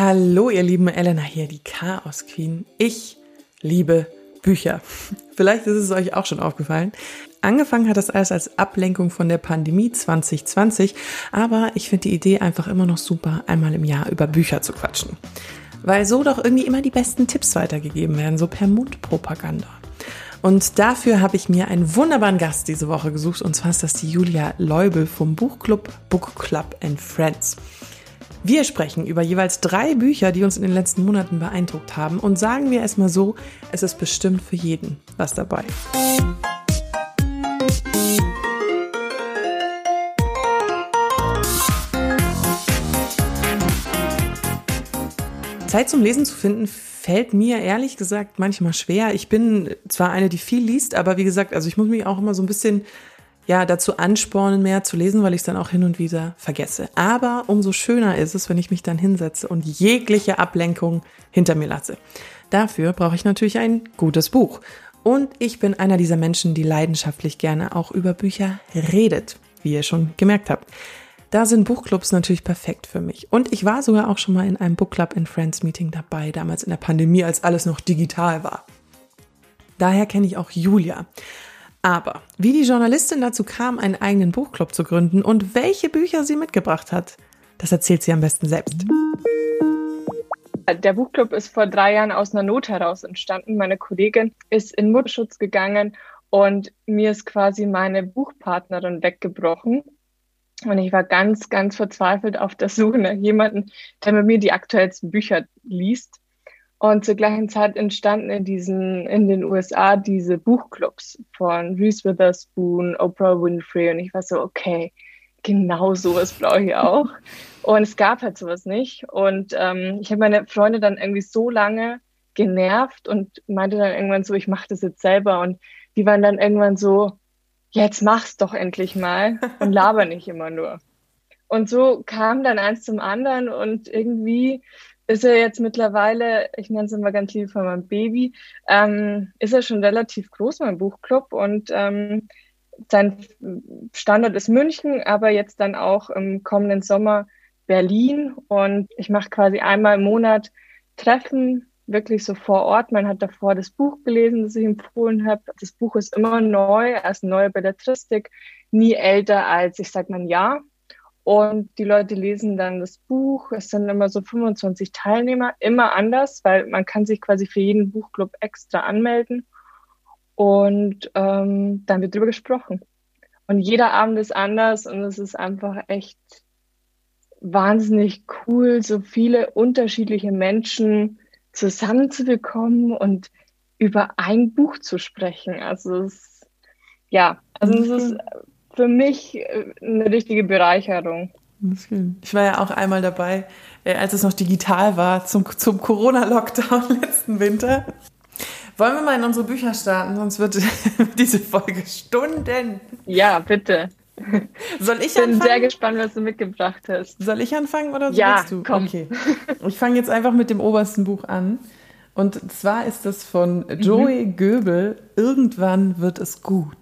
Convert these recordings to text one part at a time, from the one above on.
Hallo, ihr lieben Elena hier, die Chaos Queen. Ich liebe Bücher. Vielleicht ist es euch auch schon aufgefallen. Angefangen hat das alles als Ablenkung von der Pandemie 2020, aber ich finde die Idee einfach immer noch super, einmal im Jahr über Bücher zu quatschen. Weil so doch irgendwie immer die besten Tipps weitergegeben werden, so per Mundpropaganda. Und dafür habe ich mir einen wunderbaren Gast diese Woche gesucht, und zwar ist das die Julia Leubel vom Buchclub Book Club and Friends. Wir sprechen über jeweils drei Bücher, die uns in den letzten Monaten beeindruckt haben und sagen wir erstmal so, es ist bestimmt für jeden was dabei. Zeit zum Lesen zu finden fällt mir ehrlich gesagt manchmal schwer. Ich bin zwar eine, die viel liest, aber wie gesagt, also ich muss mich auch immer so ein bisschen ja, dazu anspornen, mehr zu lesen, weil ich es dann auch hin und wieder vergesse. Aber umso schöner ist es, wenn ich mich dann hinsetze und jegliche Ablenkung hinter mir lasse. Dafür brauche ich natürlich ein gutes Buch. Und ich bin einer dieser Menschen, die leidenschaftlich gerne auch über Bücher redet, wie ihr schon gemerkt habt. Da sind Buchclubs natürlich perfekt für mich. Und ich war sogar auch schon mal in einem Book Club in Friends Meeting dabei, damals in der Pandemie, als alles noch digital war. Daher kenne ich auch Julia. Aber wie die Journalistin dazu kam, einen eigenen Buchclub zu gründen und welche Bücher sie mitgebracht hat, das erzählt sie am besten selbst. Der Buchclub ist vor drei Jahren aus einer Not heraus entstanden. Meine Kollegin ist in Mutterschutz gegangen und mir ist quasi meine Buchpartnerin weggebrochen. Und ich war ganz, ganz verzweifelt auf der Suche nach jemandem, der mit mir die aktuellsten Bücher liest. Und zur gleichen Zeit entstanden in diesen, in den USA diese Buchclubs von Reese Witherspoon, Oprah Winfrey und ich war so, okay, genau sowas brauche ich auch. Und es gab halt sowas nicht. Und ähm, ich habe meine Freunde dann irgendwie so lange genervt und meinte dann irgendwann so, ich mache das jetzt selber. Und die waren dann irgendwann so, jetzt mach's doch endlich mal und laber nicht immer nur. Und so kam dann eins zum anderen und irgendwie ist er jetzt mittlerweile, ich nenne es immer ganz lieb von meinem Baby, ähm, ist er schon relativ groß, mein Buchclub. Und ähm, sein Standort ist München, aber jetzt dann auch im kommenden Sommer Berlin. Und ich mache quasi einmal im Monat Treffen, wirklich so vor Ort. Man hat davor das Buch gelesen, das ich empfohlen habe. Das Buch ist immer neu, als neue Belletristik, nie älter als, ich sag mal, ein Jahr. Und die Leute lesen dann das Buch. Es sind immer so 25 Teilnehmer, immer anders, weil man kann sich quasi für jeden Buchclub extra anmelden. Und ähm, dann wird drüber gesprochen. Und jeder Abend ist anders und es ist einfach echt wahnsinnig cool, so viele unterschiedliche Menschen zusammenzubekommen und über ein Buch zu sprechen. Also es, ja, also es ist für mich äh, eine richtige Bereicherung. Ich war ja auch einmal dabei, äh, als es noch digital war, zum, zum Corona-Lockdown letzten Winter. Wollen wir mal in unsere Bücher starten, sonst wird diese Folge Stunden. Ja, bitte. Soll ich ich bin anfangen? sehr gespannt, was du mitgebracht hast. Soll ich anfangen oder ja, willst du? Komm. Okay. Ich fange jetzt einfach mit dem obersten Buch an. Und zwar ist das von Joey mhm. Goebel. Irgendwann wird es gut.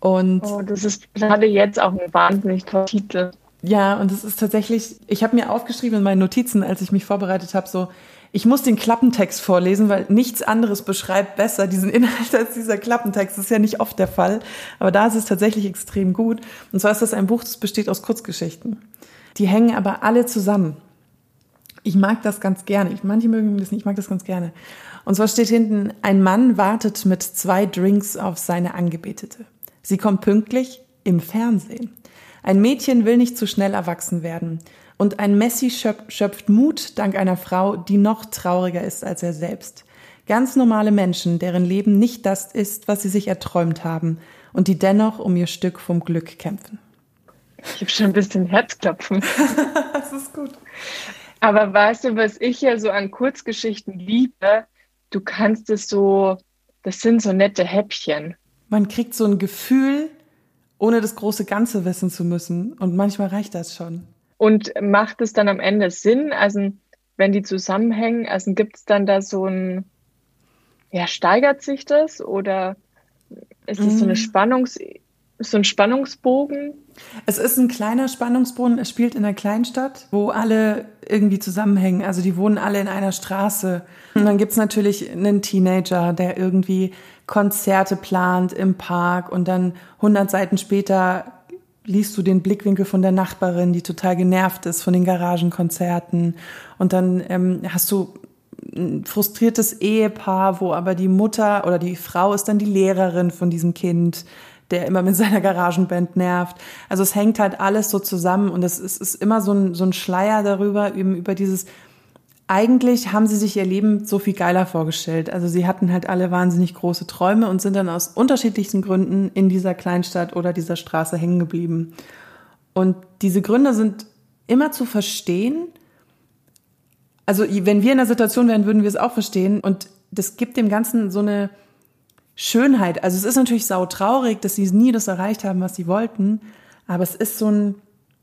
Und oh, das ist gerade jetzt auch ein wahnsinnig toller Titel. Ja, und es ist tatsächlich, ich habe mir aufgeschrieben in meinen Notizen, als ich mich vorbereitet habe, so, ich muss den Klappentext vorlesen, weil nichts anderes beschreibt besser diesen Inhalt als dieser Klappentext. Das ist ja nicht oft der Fall, aber da ist es tatsächlich extrem gut. Und zwar ist das ein Buch, das besteht aus Kurzgeschichten. Die hängen aber alle zusammen. Ich mag das ganz gerne. Ich, manche mögen das nicht, ich mag das ganz gerne. Und zwar steht hinten, ein Mann wartet mit zwei Drinks auf seine Angebetete. Sie kommt pünktlich im Fernsehen. Ein Mädchen will nicht zu schnell erwachsen werden. Und ein Messi schöpft Mut dank einer Frau, die noch trauriger ist als er selbst. Ganz normale Menschen, deren Leben nicht das ist, was sie sich erträumt haben und die dennoch um ihr Stück vom Glück kämpfen. Ich habe schon ein bisschen Herzklopfen. das ist gut. Aber weißt du, was ich ja so an Kurzgeschichten liebe? Du kannst es so, das sind so nette Häppchen man kriegt so ein Gefühl, ohne das große Ganze wissen zu müssen. Und manchmal reicht das schon. Und macht es dann am Ende Sinn? Also, wenn die zusammenhängen, also gibt es dann da so ein, ja, steigert sich das oder ist es mm. so eine mhm. Spannungsebene so ein Spannungsbogen? Es ist ein kleiner Spannungsbogen. Es spielt in einer Kleinstadt, wo alle irgendwie zusammenhängen. Also die wohnen alle in einer Straße. Und dann gibt's natürlich einen Teenager, der irgendwie Konzerte plant im Park und dann 100 Seiten später liest du den Blickwinkel von der Nachbarin, die total genervt ist von den Garagenkonzerten. Und dann ähm, hast du ein frustriertes Ehepaar, wo aber die Mutter oder die Frau ist dann die Lehrerin von diesem Kind der immer mit seiner Garagenband nervt. Also es hängt halt alles so zusammen und es ist, ist immer so ein, so ein Schleier darüber, eben über dieses, eigentlich haben sie sich ihr Leben so viel geiler vorgestellt. Also sie hatten halt alle wahnsinnig große Träume und sind dann aus unterschiedlichsten Gründen in dieser Kleinstadt oder dieser Straße hängen geblieben. Und diese Gründe sind immer zu verstehen. Also wenn wir in der Situation wären, würden wir es auch verstehen. Und das gibt dem Ganzen so eine, Schönheit. Also es ist natürlich sautraurig, dass sie nie das erreicht haben, was sie wollten, aber es ist so ein,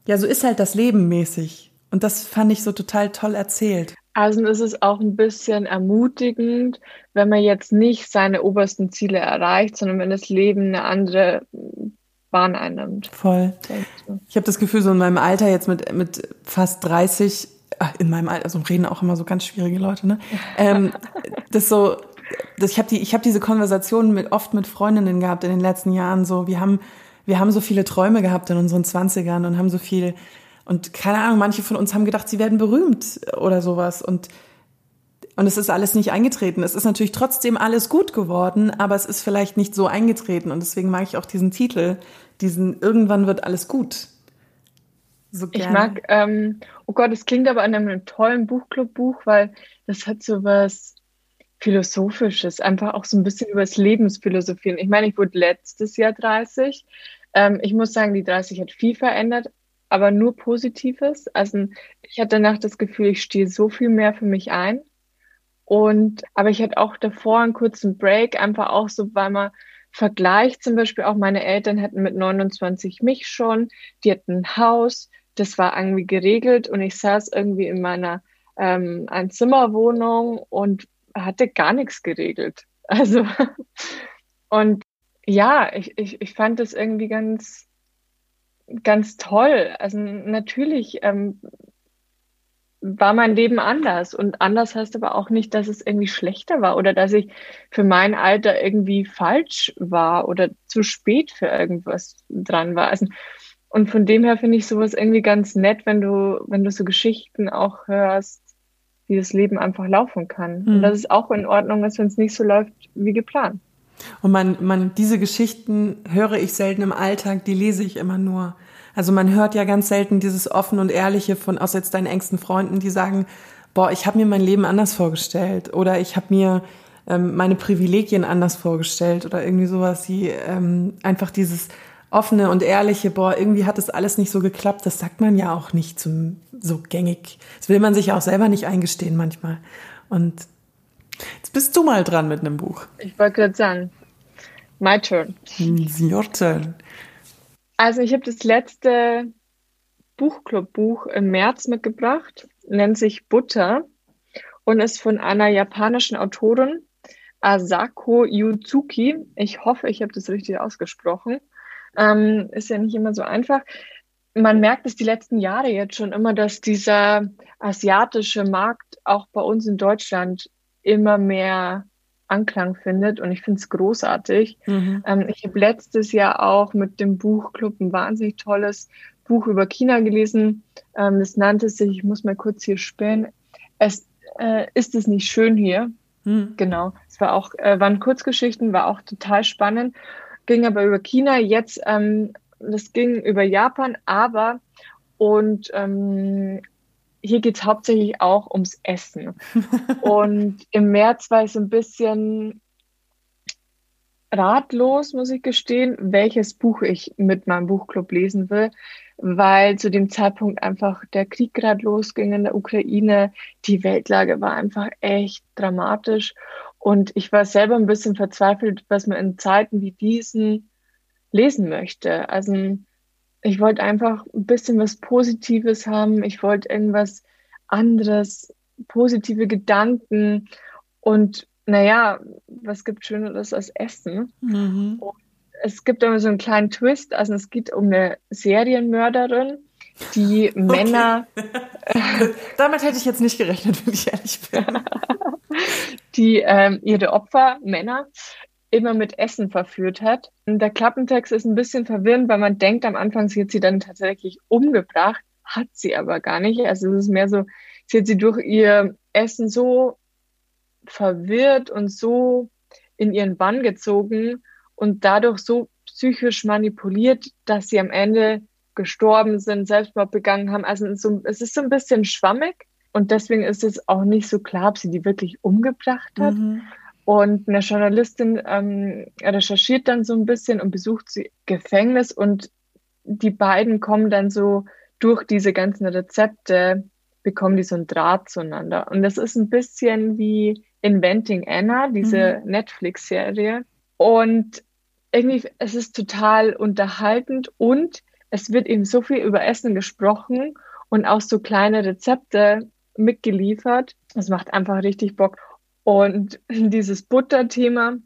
ja, so ist halt das Leben mäßig. Und das fand ich so total toll erzählt. Also es ist auch ein bisschen ermutigend, wenn man jetzt nicht seine obersten Ziele erreicht, sondern wenn das Leben eine andere Bahn einnimmt. Voll. Ich habe das Gefühl, so in meinem Alter jetzt mit, mit fast 30, in meinem Alter, also reden auch immer so ganz schwierige Leute, ne? ähm, das so, das, ich habe die, ich habe diese Konversation mit, oft mit Freundinnen gehabt in den letzten Jahren. So, wir haben, wir haben so viele Träume gehabt in unseren Zwanzigern und haben so viel und keine Ahnung, manche von uns haben gedacht, sie werden berühmt oder sowas und und es ist alles nicht eingetreten. Es ist natürlich trotzdem alles gut geworden, aber es ist vielleicht nicht so eingetreten. Und deswegen mag ich auch diesen Titel, diesen Irgendwann wird alles gut. So. Ich mag, ähm, oh Gott, es klingt aber an einem tollen Buchclub-Buch, weil das hat so was Philosophisches, einfach auch so ein bisschen über das Lebensphilosophieren. Ich meine, ich wurde letztes Jahr 30. Ähm, ich muss sagen, die 30 hat viel verändert, aber nur Positives. Also ich hatte danach das Gefühl, ich stehe so viel mehr für mich ein. Und, aber ich hatte auch davor einen kurzen Break, einfach auch so, weil man vergleicht zum Beispiel auch meine Eltern hätten mit 29 mich schon, die hatten ein Haus, das war irgendwie geregelt und ich saß irgendwie in meiner ähm, Einzimmerwohnung und hatte gar nichts geregelt. Also, und ja, ich, ich, ich fand das irgendwie ganz, ganz toll. Also natürlich ähm, war mein Leben anders. Und anders heißt aber auch nicht, dass es irgendwie schlechter war oder dass ich für mein Alter irgendwie falsch war oder zu spät für irgendwas dran war. Also, und von dem her finde ich sowas irgendwie ganz nett, wenn du, wenn du so Geschichten auch hörst, wie das Leben einfach laufen kann. Mhm. Und dass es auch in Ordnung ist, wenn es nicht so läuft wie geplant. Und man, man, diese Geschichten höre ich selten im Alltag, die lese ich immer nur. Also man hört ja ganz selten dieses offen und ehrliche von aus jetzt deinen engsten Freunden, die sagen, boah, ich habe mir mein Leben anders vorgestellt oder ich habe mir ähm, meine Privilegien anders vorgestellt oder irgendwie sowas, die ähm, einfach dieses offene und ehrliche, boah, irgendwie hat das alles nicht so geklappt, das sagt man ja auch nicht zum, so gängig. Das will man sich ja auch selber nicht eingestehen manchmal. Und jetzt bist du mal dran mit einem Buch. Ich wollte gerade sagen, my turn. Your turn. Also ich habe das letzte Buchclub-Buch im März mitgebracht, nennt sich Butter und ist von einer japanischen Autorin, Asako Yuzuki. Ich hoffe, ich habe das richtig ausgesprochen. Ähm, ist ja nicht immer so einfach. Man merkt es die letzten Jahre jetzt schon immer, dass dieser asiatische Markt auch bei uns in Deutschland immer mehr Anklang findet und ich finde es großartig. Mhm. Ähm, ich habe letztes Jahr auch mit dem Buchclub ein wahnsinnig tolles Buch über China gelesen. Ähm, das nannte sich, ich muss mal kurz hier spähen, es äh, ist es nicht schön hier. Mhm. Genau. Es war auch, äh, waren Kurzgeschichten, war auch total spannend ging aber über China, jetzt ähm, das ging über Japan, aber und ähm, hier geht es hauptsächlich auch ums Essen. und im März war ich so ein bisschen ratlos, muss ich gestehen, welches Buch ich mit meinem Buchclub lesen will, weil zu dem Zeitpunkt einfach der Krieg gerade losging in der Ukraine. Die Weltlage war einfach echt dramatisch. Und ich war selber ein bisschen verzweifelt, was man in Zeiten wie diesen lesen möchte. Also ich wollte einfach ein bisschen was Positives haben. Ich wollte irgendwas anderes, positive Gedanken. Und naja, was gibt Schöneres als Essen? Mhm. Und es gibt immer so einen kleinen Twist. Also es geht um eine Serienmörderin, die okay. Männer. Damit hätte ich jetzt nicht gerechnet, wenn ich ehrlich bin. die ähm, ihre Opfer, Männer, immer mit Essen verführt hat. Und der Klappentext ist ein bisschen verwirrend, weil man denkt am Anfang, sie hat sie dann tatsächlich umgebracht, hat sie aber gar nicht. Also es ist mehr so, sie hat sie durch ihr Essen so verwirrt und so in ihren Bann gezogen und dadurch so psychisch manipuliert, dass sie am Ende gestorben sind, Selbstmord begangen haben. Also so, es ist so ein bisschen schwammig und deswegen ist es auch nicht so klar, ob sie die wirklich umgebracht hat. Mhm. Und eine Journalistin ähm, recherchiert dann so ein bisschen und besucht sie Gefängnis und die beiden kommen dann so durch diese ganzen Rezepte, bekommen die so einen Draht zueinander. Und das ist ein bisschen wie Inventing Anna, diese mhm. Netflix-Serie. Und irgendwie, es ist total unterhaltend und es wird eben so viel über Essen gesprochen und auch so kleine Rezepte mitgeliefert. Das macht einfach richtig Bock. Und dieses Butterthema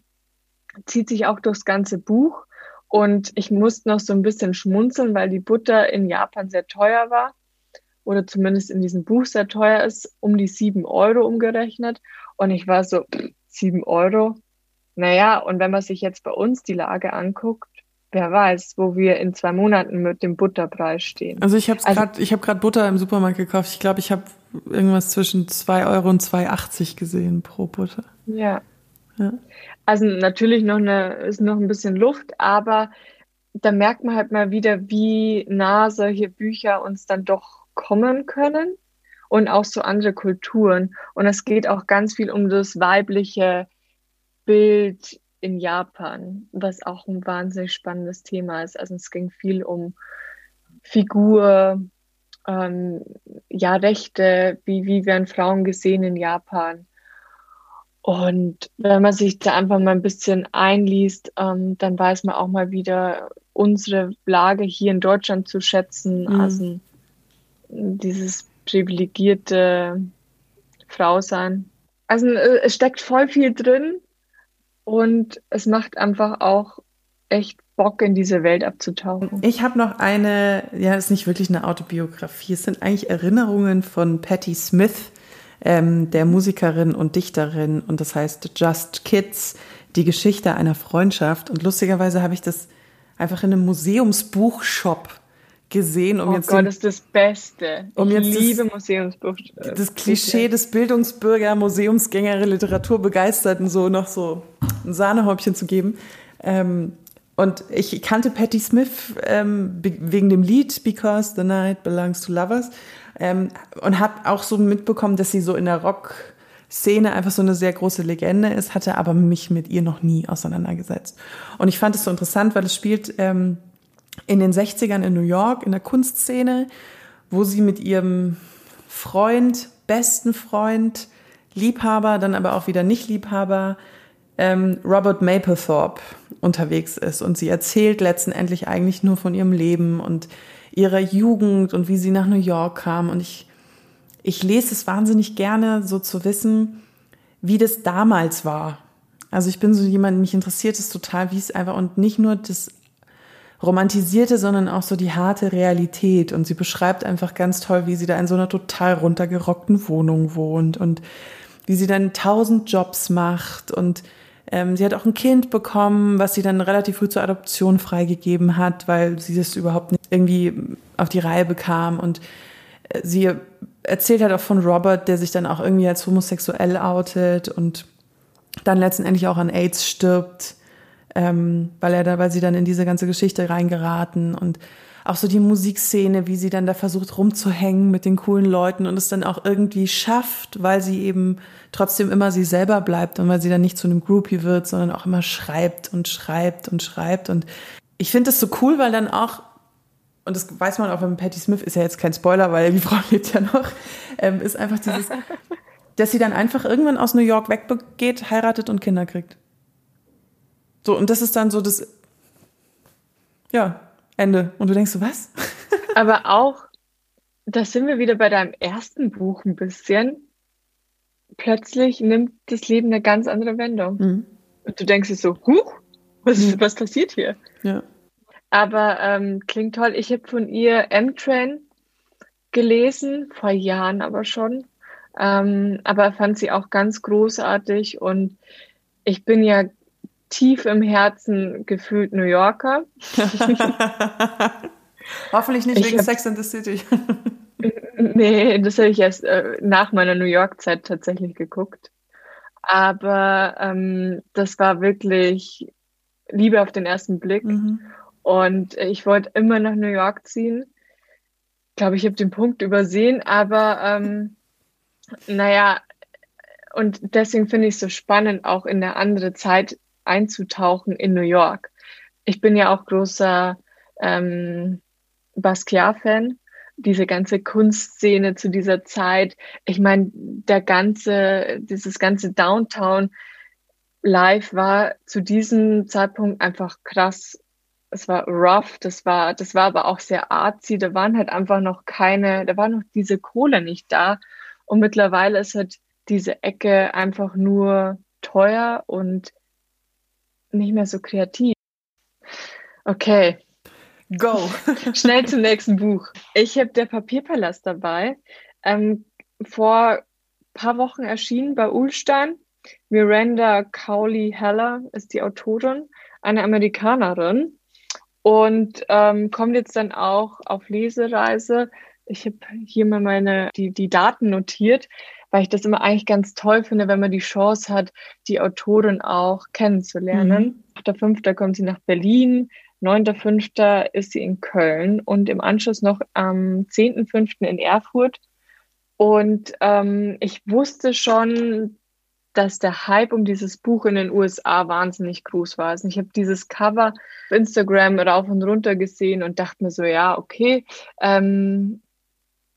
zieht sich auch durchs ganze Buch. Und ich musste noch so ein bisschen schmunzeln, weil die Butter in Japan sehr teuer war oder zumindest in diesem Buch sehr teuer ist, um die sieben Euro umgerechnet. Und ich war so, sieben Euro? Naja, und wenn man sich jetzt bei uns die Lage anguckt, wer weiß, wo wir in zwei Monaten mit dem Butterpreis stehen. Also ich habe also, gerade, ich habe gerade Butter im Supermarkt gekauft. Ich glaube, ich habe irgendwas zwischen zwei Euro und 2,80 gesehen pro Butter. Ja. ja. Also natürlich noch eine, ist noch ein bisschen Luft, aber da merkt man halt mal wieder, wie nah solche Bücher uns dann doch kommen können und auch so andere Kulturen. Und es geht auch ganz viel um das weibliche Bild in Japan, was auch ein wahnsinnig spannendes Thema ist. Also es ging viel um Figur, ähm, ja, Rechte, wie, wie werden Frauen gesehen in Japan. Und wenn man sich da einfach mal ein bisschen einliest, ähm, dann weiß man auch mal wieder unsere Lage hier in Deutschland zu schätzen. Mhm. Also dieses privilegierte Frau sein. Also äh, es steckt voll viel drin und es macht einfach auch echt Bock, in diese Welt abzutauchen. Ich habe noch eine, ja, ist nicht wirklich eine Autobiografie, es sind eigentlich Erinnerungen von Patti Smith, ähm, der Musikerin und Dichterin, und das heißt Just Kids, die Geschichte einer Freundschaft. Und lustigerweise habe ich das einfach in einem Museumsbuchshop gesehen, um oh jetzt. Gott, den, ist das Beste. Um ich jetzt liebe das, Museumsbuch. Äh, das Klischee des Bildungsbürger, Museumsgänger, Literaturbegeisterten so noch so ein Sahnehäubchen zu geben. Ähm, und ich kannte Patti Smith ähm, wegen dem Lied Because the Night Belongs to Lovers ähm, und habe auch so mitbekommen, dass sie so in der Rock-Szene einfach so eine sehr große Legende ist, hatte aber mich mit ihr noch nie auseinandergesetzt. Und ich fand es so interessant, weil es spielt ähm, in den 60ern in New York in der Kunstszene, wo sie mit ihrem Freund, besten Freund, Liebhaber, dann aber auch wieder nicht Liebhaber, ähm, Robert Mapplethorpe unterwegs ist. Und sie erzählt letztendlich eigentlich nur von ihrem Leben und ihrer Jugend und wie sie nach New York kam. Und ich, ich lese es wahnsinnig gerne, so zu wissen, wie das damals war. Also ich bin so jemand, mich interessiert es total, wie es einfach und nicht nur das Romantisierte, sondern auch so die harte Realität. Und sie beschreibt einfach ganz toll, wie sie da in so einer total runtergerockten Wohnung wohnt und wie sie dann tausend Jobs macht und ähm, sie hat auch ein Kind bekommen, was sie dann relativ früh zur Adoption freigegeben hat, weil sie das überhaupt nicht irgendwie auf die Reihe bekam. Und äh, sie erzählt halt auch von Robert, der sich dann auch irgendwie als homosexuell outet und dann letztendlich auch an AIDS stirbt, ähm, weil er da, weil sie dann in diese ganze Geschichte reingeraten und auch so die Musikszene, wie sie dann da versucht rumzuhängen mit den coolen Leuten und es dann auch irgendwie schafft, weil sie eben trotzdem immer sie selber bleibt und weil sie dann nicht zu einem Groupie wird, sondern auch immer schreibt und schreibt und schreibt. Und ich finde das so cool, weil dann auch, und das weiß man auch beim Patti Smith, ist ja jetzt kein Spoiler, weil die Frau lebt ja noch, ähm, ist einfach dieses, dass sie dann einfach irgendwann aus New York weggeht, heiratet und Kinder kriegt. So, und das ist dann so das, ja, Ende. Und du denkst so, was? Aber auch, da sind wir wieder bei deinem ersten Buch ein bisschen. Plötzlich nimmt das Leben eine ganz andere Wendung. Mhm. Und du denkst dir so, huch, was, mhm. was passiert hier? Ja. Aber ähm, klingt toll. Ich habe von ihr M-Train gelesen, vor Jahren aber schon. Ähm, aber fand sie auch ganz großartig und ich bin ja tief im Herzen gefühlt New Yorker. Hoffentlich nicht ich wegen hab, Sex in the City. nee, das habe ich erst äh, nach meiner New York-Zeit tatsächlich geguckt. Aber ähm, das war wirklich Liebe auf den ersten Blick. Mhm. Und ich wollte immer nach New York ziehen. Ich glaube, ich habe den Punkt übersehen, aber ähm, naja, und deswegen finde ich es so spannend, auch in eine andere Zeit einzutauchen in New York. Ich bin ja auch großer ähm, Basquiat-Fan. Diese ganze Kunstszene zu dieser Zeit. Ich meine, der ganze, dieses ganze Downtown live war zu diesem Zeitpunkt einfach krass. Es war rough, das war, das war aber auch sehr artsy. Da waren halt einfach noch keine, da war noch diese Kohle nicht da. Und mittlerweile ist halt diese Ecke einfach nur teuer und nicht mehr so kreativ. Okay. Go. Schnell zum nächsten Buch. Ich habe der Papierpalast dabei. Ähm, vor paar Wochen erschienen bei Ulstein. Miranda Cowley Heller ist die Autorin, eine Amerikanerin und ähm, kommt jetzt dann auch auf Lesereise. Ich habe hier mal meine die, die Daten notiert weil ich das immer eigentlich ganz toll finde, wenn man die Chance hat, die Autorin auch kennenzulernen. Mhm. 8.5. kommt sie nach Berlin, 9.5. ist sie in Köln und im Anschluss noch am 10.5. in Erfurt. Und ähm, ich wusste schon, dass der Hype um dieses Buch in den USA wahnsinnig groß war. Also ich habe dieses Cover auf Instagram rauf und runter gesehen und dachte mir so, ja, okay, ähm,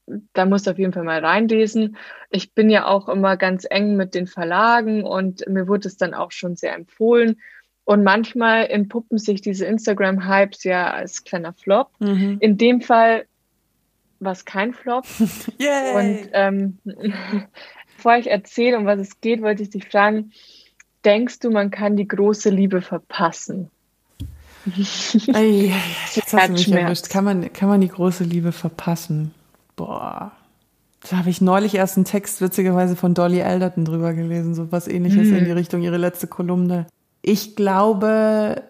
da musst du auf jeden Fall mal reinlesen. Ich bin ja auch immer ganz eng mit den Verlagen und mir wurde es dann auch schon sehr empfohlen. Und manchmal entpuppen sich diese Instagram-Hypes ja als kleiner Flop. Mhm. In dem Fall war es kein Flop. Yay. Und ähm, bevor ich erzähle, um was es geht, wollte ich dich fragen, denkst du, man kann die große Liebe verpassen? Ei, jetzt hast du mich erwischt. Kann man, kann man die große Liebe verpassen? Boah. Da habe ich neulich erst einen Text witzigerweise von Dolly Alderton drüber gelesen, so was ähnliches mhm. in die Richtung, ihre letzte Kolumne. Ich glaube,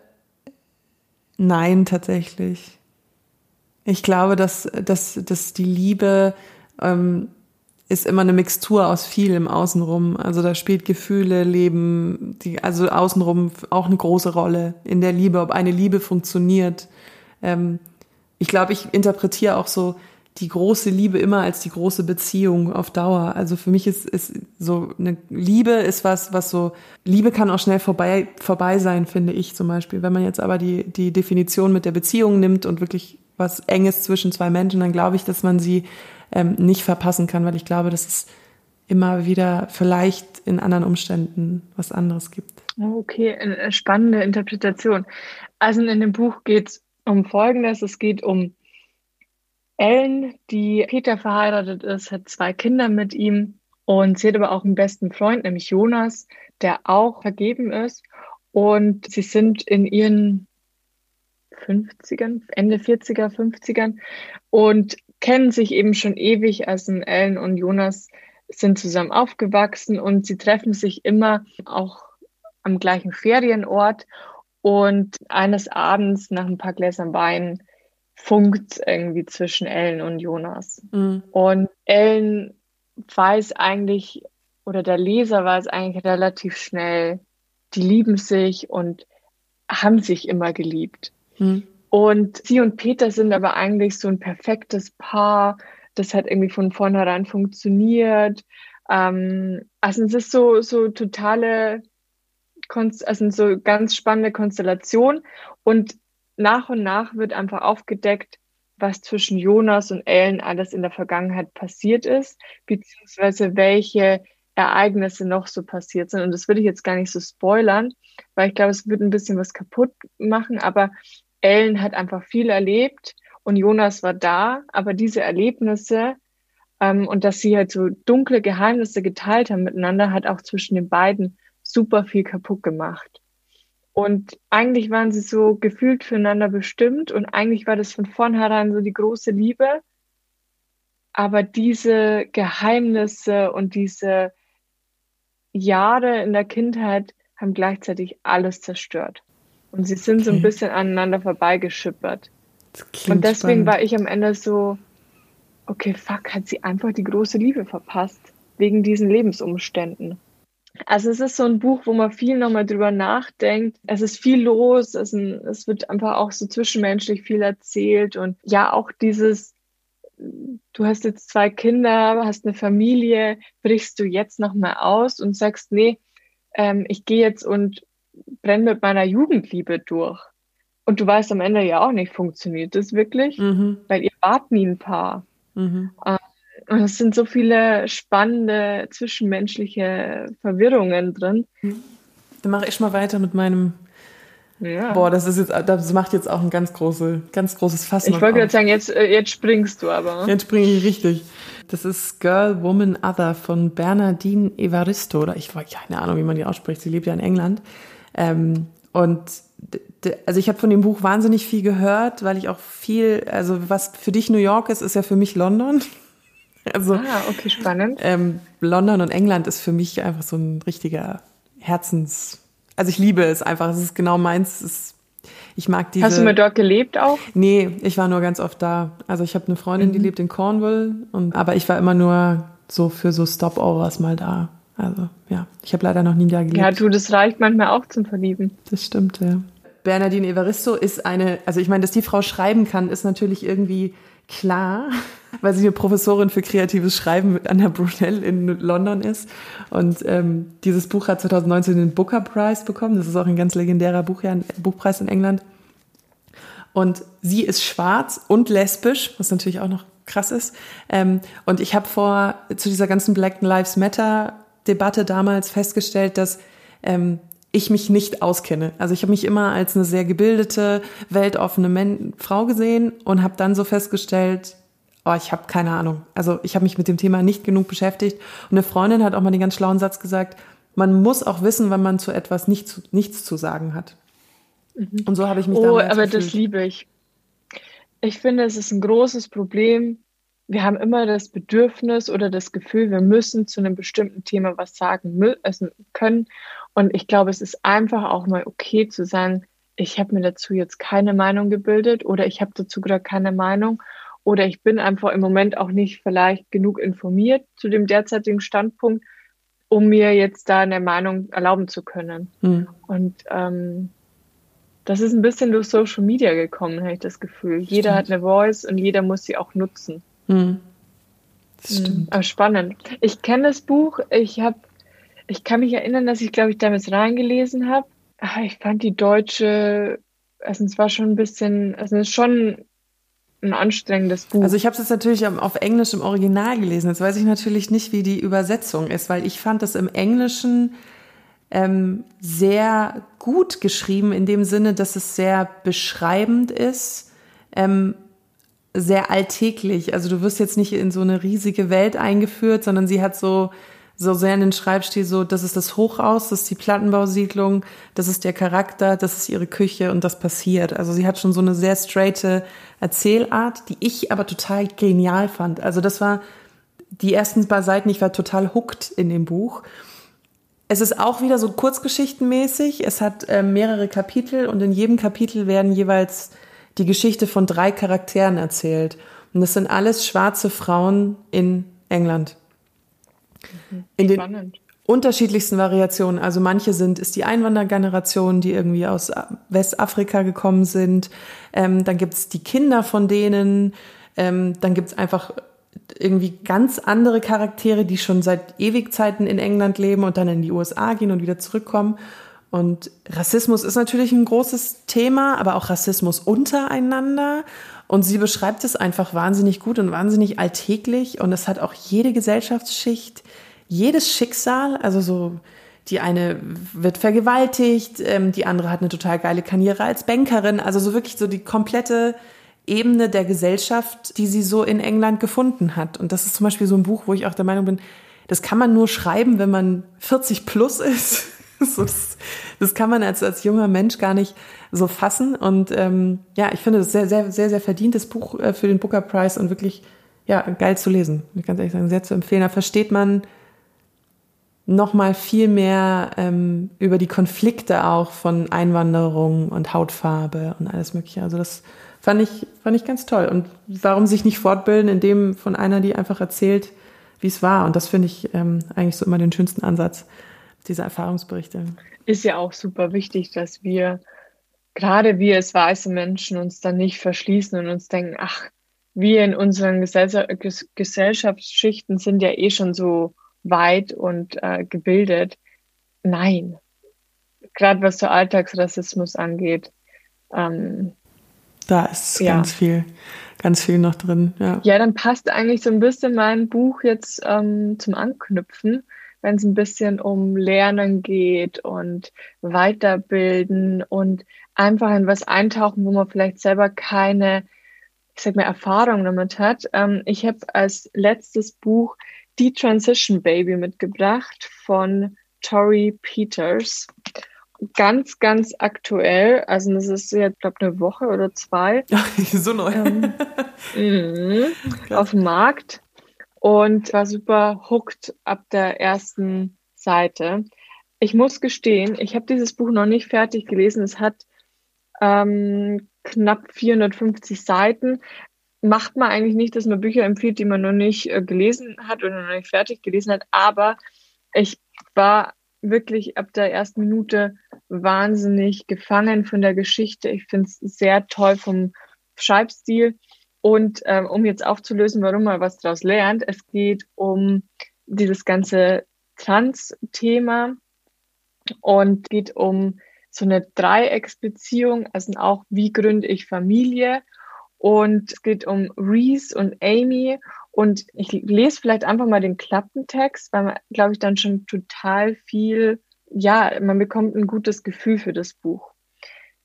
nein, tatsächlich. Ich glaube, dass, dass, dass die Liebe ähm, ist immer eine Mixtur aus vielem außenrum. Also da spielt Gefühle, Leben, die, also außenrum auch eine große Rolle in der Liebe, ob eine Liebe funktioniert. Ähm, ich glaube, ich interpretiere auch so die große Liebe immer als die große Beziehung auf Dauer. Also für mich ist, ist so eine Liebe ist was, was so, Liebe kann auch schnell vorbei, vorbei sein, finde ich zum Beispiel. Wenn man jetzt aber die, die Definition mit der Beziehung nimmt und wirklich was Enges zwischen zwei Menschen, dann glaube ich, dass man sie ähm, nicht verpassen kann, weil ich glaube, dass es immer wieder vielleicht in anderen Umständen was anderes gibt. Okay, eine spannende Interpretation. Also in dem Buch geht es um Folgendes. Es geht um Ellen, die Peter verheiratet ist, hat zwei Kinder mit ihm und sie hat aber auch einen besten Freund, nämlich Jonas, der auch vergeben ist. Und sie sind in ihren 50ern, Ende 40er, 50ern und kennen sich eben schon ewig. Also Ellen und Jonas sind zusammen aufgewachsen und sie treffen sich immer auch am gleichen Ferienort. Und eines Abends nach ein paar Gläsern Wein funkt irgendwie zwischen Ellen und Jonas. Mhm. Und Ellen weiß eigentlich, oder der Leser weiß eigentlich relativ schnell, die lieben sich und haben sich immer geliebt. Mhm. Und sie und Peter sind aber eigentlich so ein perfektes Paar. Das hat irgendwie von vornherein funktioniert. Ähm, also es ist so, so totale, also so ganz spannende Konstellation. Und nach und nach wird einfach aufgedeckt, was zwischen Jonas und Ellen alles in der Vergangenheit passiert ist, beziehungsweise welche Ereignisse noch so passiert sind. Und das würde ich jetzt gar nicht so spoilern, weil ich glaube, es wird ein bisschen was kaputt machen, aber Ellen hat einfach viel erlebt und Jonas war da, aber diese Erlebnisse ähm, und dass sie halt so dunkle Geheimnisse geteilt haben miteinander, hat auch zwischen den beiden super viel kaputt gemacht. Und eigentlich waren sie so gefühlt füreinander bestimmt und eigentlich war das von vornherein so die große Liebe. Aber diese Geheimnisse und diese Jahre in der Kindheit haben gleichzeitig alles zerstört. Und sie sind okay. so ein bisschen aneinander vorbeigeschippert. Und deswegen spannend. war ich am Ende so, okay, fuck, hat sie einfach die große Liebe verpasst, wegen diesen Lebensumständen. Also es ist so ein Buch, wo man viel nochmal drüber nachdenkt. Es ist viel los, es, es wird einfach auch so zwischenmenschlich viel erzählt und ja, auch dieses, du hast jetzt zwei Kinder, hast eine Familie, brichst du jetzt nochmal aus und sagst, nee, ähm, ich gehe jetzt und brenne mit meiner Jugendliebe durch. Und du weißt am Ende ja auch nicht, funktioniert das wirklich? Mhm. Weil ihr wart nie ein Paar. Mhm. Ähm, und es sind so viele spannende zwischenmenschliche Verwirrungen drin. Dann mache ich mal weiter mit meinem. Ja. Boah, das ist jetzt, das macht jetzt auch ein ganz große, ganz großes Fass. Ich wollte gerade sagen, jetzt, äh, jetzt springst du aber. Jetzt springe ich richtig. Das ist Girl, Woman, Other von Bernardine Evaristo. Oder ich habe keine Ahnung, wie man die ausspricht. Sie lebt ja in England. Ähm, und also ich habe von dem Buch wahnsinnig viel gehört, weil ich auch viel, also was für dich New York ist, ist ja für mich London. Also, ah, okay, spannend. Ähm, London und England ist für mich einfach so ein richtiger Herzens. Also ich liebe es einfach. Es ist genau meins. Es, ich mag diese. Hast du mal dort gelebt auch? Nee, ich war nur ganz oft da. Also ich habe eine Freundin, mhm. die lebt in Cornwall, und, aber ich war immer nur so für so Stopovers mal da. Also ja, ich habe leider noch nie da gelebt. Ja, du, das reicht manchmal auch zum Verlieben. Das stimmt, ja. Bernadine Evaristo ist eine, also ich meine, dass die Frau schreiben kann, ist natürlich irgendwie klar, weil sie eine Professorin für kreatives Schreiben an der Brunel in London ist. Und ähm, dieses Buch hat 2019 den Booker Prize bekommen. Das ist auch ein ganz legendärer Buch, ja, ein Buchpreis in England. Und sie ist schwarz und lesbisch, was natürlich auch noch krass ist. Ähm, und ich habe vor zu dieser ganzen Black Lives Matter Debatte damals festgestellt, dass ähm, ich mich nicht auskenne. Also ich habe mich immer als eine sehr gebildete, weltoffene Men Frau gesehen und habe dann so festgestellt, oh, ich habe keine Ahnung. Also ich habe mich mit dem Thema nicht genug beschäftigt. Und eine Freundin hat auch mal den ganz schlauen Satz gesagt, man muss auch wissen, wann man zu etwas nicht nichts zu sagen hat. Mhm. Und so habe ich mich Oh, aber gefühlt. das liebe ich. Ich finde, es ist ein großes Problem. Wir haben immer das Bedürfnis oder das Gefühl, wir müssen zu einem bestimmten Thema was sagen müssen, können. Und ich glaube, es ist einfach auch mal okay zu sagen, ich habe mir dazu jetzt keine Meinung gebildet oder ich habe dazu gerade keine Meinung oder ich bin einfach im Moment auch nicht vielleicht genug informiert zu dem derzeitigen Standpunkt, um mir jetzt da eine Meinung erlauben zu können. Mhm. Und ähm, das ist ein bisschen durch Social Media gekommen, habe ich das Gefühl. Jeder stimmt. hat eine Voice und jeder muss sie auch nutzen. Mhm. Stimmt. Mhm. Spannend. Ich kenne das Buch. Ich habe ich kann mich erinnern, dass ich, glaube ich, damals reingelesen habe. Ich fand die deutsche, also es war schon ein bisschen, also es ist schon ein anstrengendes Buch. Also ich habe es jetzt natürlich auf Englisch im Original gelesen. Jetzt weiß ich natürlich nicht, wie die Übersetzung ist, weil ich fand das im Englischen ähm, sehr gut geschrieben, in dem Sinne, dass es sehr beschreibend ist, ähm, sehr alltäglich. Also du wirst jetzt nicht in so eine riesige Welt eingeführt, sondern sie hat so so sehr in den Schreibstil so, das ist das Hochhaus, das ist die Plattenbausiedlung, das ist der Charakter, das ist ihre Küche und das passiert. Also sie hat schon so eine sehr straighte Erzählart, die ich aber total genial fand. Also das war die ersten paar Seiten, ich war total hooked in dem Buch. Es ist auch wieder so kurzgeschichtenmäßig. Es hat äh, mehrere Kapitel und in jedem Kapitel werden jeweils die Geschichte von drei Charakteren erzählt. Und das sind alles schwarze Frauen in England. Mhm. In den Spannend. unterschiedlichsten Variationen. Also manche sind, ist die Einwandergeneration, die irgendwie aus Westafrika gekommen sind. Ähm, dann gibt's die Kinder von denen. Ähm, dann gibt's einfach irgendwie ganz andere Charaktere, die schon seit Ewigzeiten in England leben und dann in die USA gehen und wieder zurückkommen. Und Rassismus ist natürlich ein großes Thema, aber auch Rassismus untereinander. Und sie beschreibt es einfach wahnsinnig gut und wahnsinnig alltäglich. Und es hat auch jede Gesellschaftsschicht, jedes Schicksal, also so, die eine wird vergewaltigt, ähm, die andere hat eine total geile Karriere als Bankerin, also so wirklich so die komplette Ebene der Gesellschaft, die sie so in England gefunden hat. Und das ist zum Beispiel so ein Buch, wo ich auch der Meinung bin, das kann man nur schreiben, wenn man 40 plus ist. so, das, das kann man als, als junger Mensch gar nicht so fassen. Und ähm, ja, ich finde das sehr, sehr, sehr, sehr verdientes Buch äh, für den Booker Prize und wirklich ja, geil zu lesen. Ich kann ehrlich sagen, sehr zu empfehlen. Da versteht man noch mal viel mehr ähm, über die Konflikte auch von Einwanderung und Hautfarbe und alles Mögliche. Also das fand ich, fand ich ganz toll. Und warum sich nicht fortbilden, indem von einer, die einfach erzählt, wie es war. Und das finde ich ähm, eigentlich so immer den schönsten Ansatz, diese Erfahrungsberichte. Ist ja auch super wichtig, dass wir, gerade wir als weiße Menschen, uns dann nicht verschließen und uns denken, ach, wir in unseren Gesellschaftsschichten sind ja eh schon so weit und äh, gebildet. Nein. Gerade was so Alltagsrassismus angeht. Ähm, da ist ja. ganz viel, ganz viel noch drin. Ja. ja, dann passt eigentlich so ein bisschen mein Buch jetzt ähm, zum Anknüpfen, wenn es ein bisschen um Lernen geht und Weiterbilden und einfach in was eintauchen, wo man vielleicht selber keine, ich sag mal, Erfahrung damit hat. Ähm, ich habe als letztes Buch die Transition Baby mitgebracht von Tori Peters. Ganz, ganz aktuell. Also das ist jetzt, glaube eine Woche oder zwei. so neu. Ähm, mh, auf dem Markt. Und war super hooked ab der ersten Seite. Ich muss gestehen, ich habe dieses Buch noch nicht fertig gelesen. Es hat ähm, knapp 450 Seiten macht man eigentlich nicht, dass man Bücher empfiehlt, die man noch nicht äh, gelesen hat oder noch nicht fertig gelesen hat. Aber ich war wirklich ab der ersten Minute wahnsinnig gefangen von der Geschichte. Ich finde es sehr toll vom Schreibstil. Und ähm, um jetzt aufzulösen, warum man was daraus lernt, es geht um dieses ganze Trans-Thema und geht um so eine Dreiecksbeziehung, also auch wie gründe ich Familie und es geht um Reese und Amy. Und ich lese vielleicht einfach mal den Klappentext, weil man, glaube ich, dann schon total viel, ja, man bekommt ein gutes Gefühl für das Buch.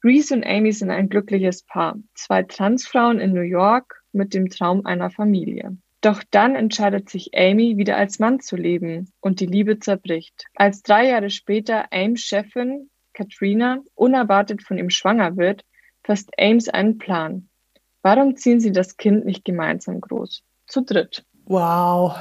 Reese und Amy sind ein glückliches Paar. Zwei Transfrauen in New York mit dem Traum einer Familie. Doch dann entscheidet sich Amy, wieder als Mann zu leben und die Liebe zerbricht. Als drei Jahre später Ames Chefin, Katrina, unerwartet von ihm schwanger wird, fasst Ames einen Plan. Warum ziehen Sie das Kind nicht gemeinsam groß? Zu dritt. Wow.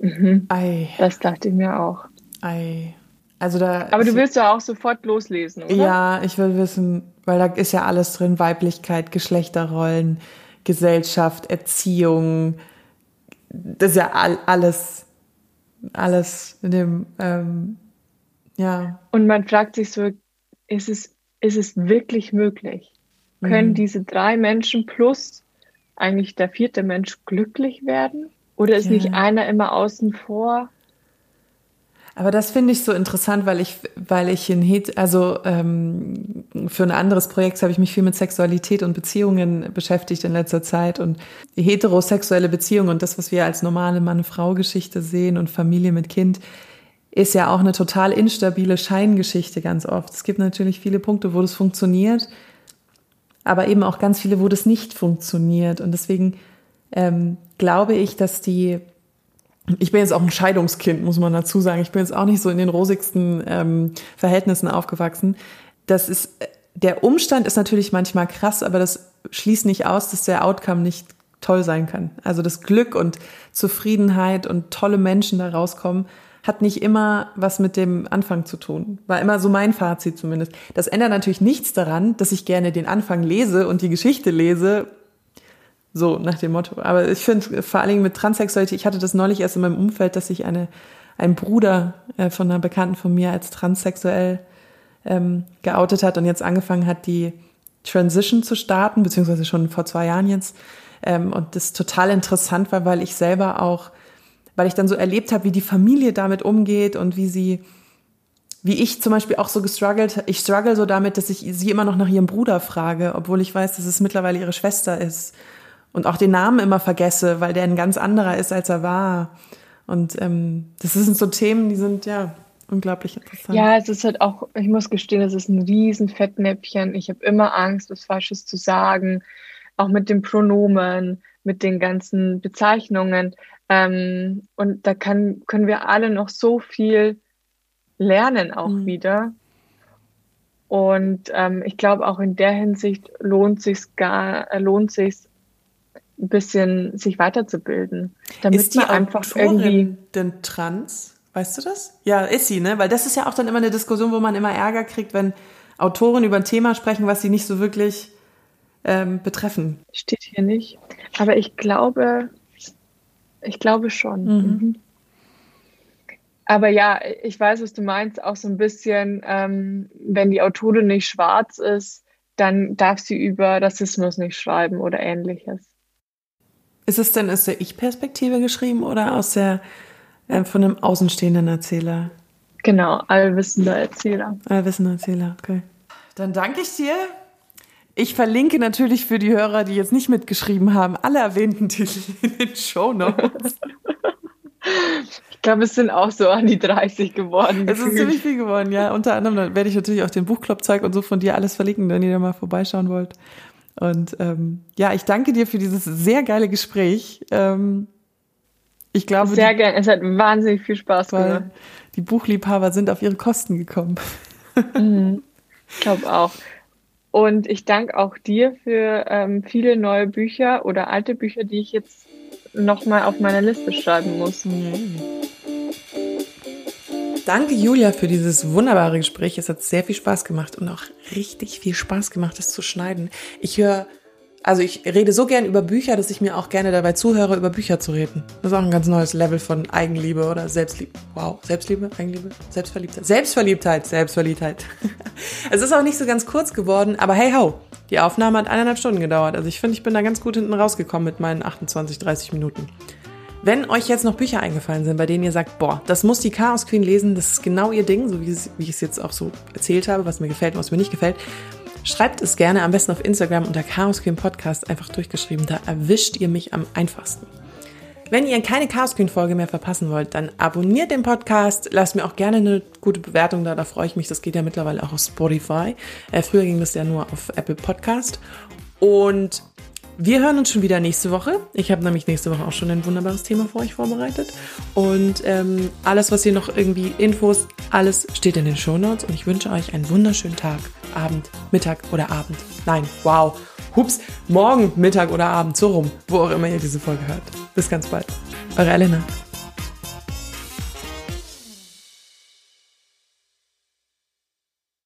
Mhm. Ei. Das dachte ich mir auch. Ei. Also da Aber du willst ja auch sofort loslesen, oder? Ja, ich will wissen, weil da ist ja alles drin: Weiblichkeit, Geschlechterrollen, Gesellschaft, Erziehung. Das ist ja all, alles, alles in dem, ähm, ja. Und man fragt sich so: Ist es, ist es wirklich möglich? Können mhm. diese drei Menschen plus eigentlich der vierte Mensch glücklich werden? Oder ist ja. nicht einer immer außen vor? Aber das finde ich so interessant, weil ich, weil ich in Het also ähm, für ein anderes Projekt habe ich mich viel mit Sexualität und Beziehungen beschäftigt in letzter Zeit und heterosexuelle Beziehung und das, was wir als normale Mann-Frau-Geschichte sehen und Familie mit Kind, ist ja auch eine total instabile Scheingeschichte ganz oft. Es gibt natürlich viele Punkte, wo das funktioniert aber eben auch ganz viele, wo das nicht funktioniert. Und deswegen ähm, glaube ich, dass die, ich bin jetzt auch ein Scheidungskind, muss man dazu sagen. Ich bin jetzt auch nicht so in den rosigsten ähm, Verhältnissen aufgewachsen. Das ist, der Umstand ist natürlich manchmal krass, aber das schließt nicht aus, dass der Outcome nicht toll sein kann. Also das Glück und Zufriedenheit und tolle Menschen da rauskommen hat nicht immer was mit dem Anfang zu tun. War immer so mein Fazit zumindest. Das ändert natürlich nichts daran, dass ich gerne den Anfang lese und die Geschichte lese. So, nach dem Motto. Aber ich finde vor allen Dingen mit Transsexualität, ich hatte das neulich erst in meinem Umfeld, dass sich eine, ein Bruder äh, von einer Bekannten von mir als transsexuell ähm, geoutet hat und jetzt angefangen hat, die Transition zu starten, beziehungsweise schon vor zwei Jahren jetzt. Ähm, und das total interessant war, weil ich selber auch weil ich dann so erlebt habe, wie die Familie damit umgeht und wie sie, wie ich zum Beispiel auch so gestruggelt, ich struggle so damit, dass ich sie immer noch nach ihrem Bruder frage, obwohl ich weiß, dass es mittlerweile ihre Schwester ist. Und auch den Namen immer vergesse, weil der ein ganz anderer ist, als er war. Und ähm, das sind so Themen, die sind ja unglaublich interessant. Ja, es ist halt auch, ich muss gestehen, es ist ein riesen Fettnäpfchen. Ich habe immer Angst, was Falsches zu sagen, auch mit den Pronomen, mit den ganzen Bezeichnungen. Ähm, und da kann, können wir alle noch so viel lernen auch mhm. wieder. Und ähm, ich glaube, auch in der Hinsicht lohnt sich gar, äh, lohnt sich ein bisschen sich weiterzubilden. Damit ist die man einfach Autorin irgendwie denn trans? Weißt du das? Ja, ist sie, ne? Weil das ist ja auch dann immer eine Diskussion, wo man immer Ärger kriegt, wenn Autoren über ein Thema sprechen, was sie nicht so wirklich ähm, betreffen. Steht hier nicht. Aber ich glaube, ich glaube schon. Mhm. Mhm. Aber ja, ich weiß, was du meinst, auch so ein bisschen, ähm, wenn die Autorin nicht schwarz ist, dann darf sie über Rassismus nicht schreiben oder ähnliches. Ist es denn aus der Ich-Perspektive geschrieben oder aus der äh, von einem außenstehenden Erzähler? Genau, allwissender Erzähler. Allwissender Erzähler, okay. Dann danke ich dir. Ich verlinke natürlich für die Hörer, die jetzt nicht mitgeschrieben haben, alle erwähnten Titel in den Show Notes. Ich glaube, es sind auch so an die 30 geworden. Es ist ziemlich viel geworden, ja. Unter anderem werde ich natürlich auch den Buchclub-Zeug und so von dir alles verlinken, wenn ihr da mal vorbeischauen wollt. Und ähm, ja, ich danke dir für dieses sehr geile Gespräch. Ähm, ich glaube, sehr gerne. Es hat wahnsinnig viel Spaß gemacht. Die Buchliebhaber sind auf ihre Kosten gekommen. Mhm. Ich glaube auch. Und ich danke auch dir für ähm, viele neue Bücher oder alte Bücher, die ich jetzt nochmal auf meine Liste schreiben muss. Mhm. Danke, Julia, für dieses wunderbare Gespräch. Es hat sehr viel Spaß gemacht und auch richtig viel Spaß gemacht, es zu schneiden. Ich höre, also ich rede so gern über Bücher, dass ich mir auch gerne dabei zuhöre, über Bücher zu reden. Das ist auch ein ganz neues Level von Eigenliebe oder Selbstliebe. Wow, Selbstliebe, Eigenliebe, Selbstverliebtheit. Selbstverliebtheit, Selbstverliebtheit. es ist auch nicht so ganz kurz geworden, aber hey ho, die Aufnahme hat eineinhalb Stunden gedauert. Also ich finde, ich bin da ganz gut hinten rausgekommen mit meinen 28, 30 Minuten. Wenn euch jetzt noch Bücher eingefallen sind, bei denen ihr sagt, boah, das muss die Chaos Queen lesen, das ist genau ihr Ding, so wie, ich es jetzt auch so erzählt habe, was mir gefällt und was mir nicht gefällt, schreibt es gerne am besten auf Instagram unter Chaos Queen Podcast einfach durchgeschrieben. Da erwischt ihr mich am einfachsten. Wenn ihr keine Chaos Queen Folge mehr verpassen wollt, dann abonniert den Podcast, lasst mir auch gerne eine gute Bewertung da, da freue ich mich. Das geht ja mittlerweile auch auf Spotify. Äh, früher ging das ja nur auf Apple Podcast. Und wir hören uns schon wieder nächste Woche. Ich habe nämlich nächste Woche auch schon ein wunderbares Thema für euch vorbereitet. Und ähm, alles, was ihr noch irgendwie Infos, alles steht in den Show Notes. Und ich wünsche euch einen wunderschönen Tag, Abend, Mittag oder Abend. Nein, wow. Hups, morgen, Mittag oder Abend, so rum, wo auch immer ihr diese Folge hört. Bis ganz bald. Eure Elena.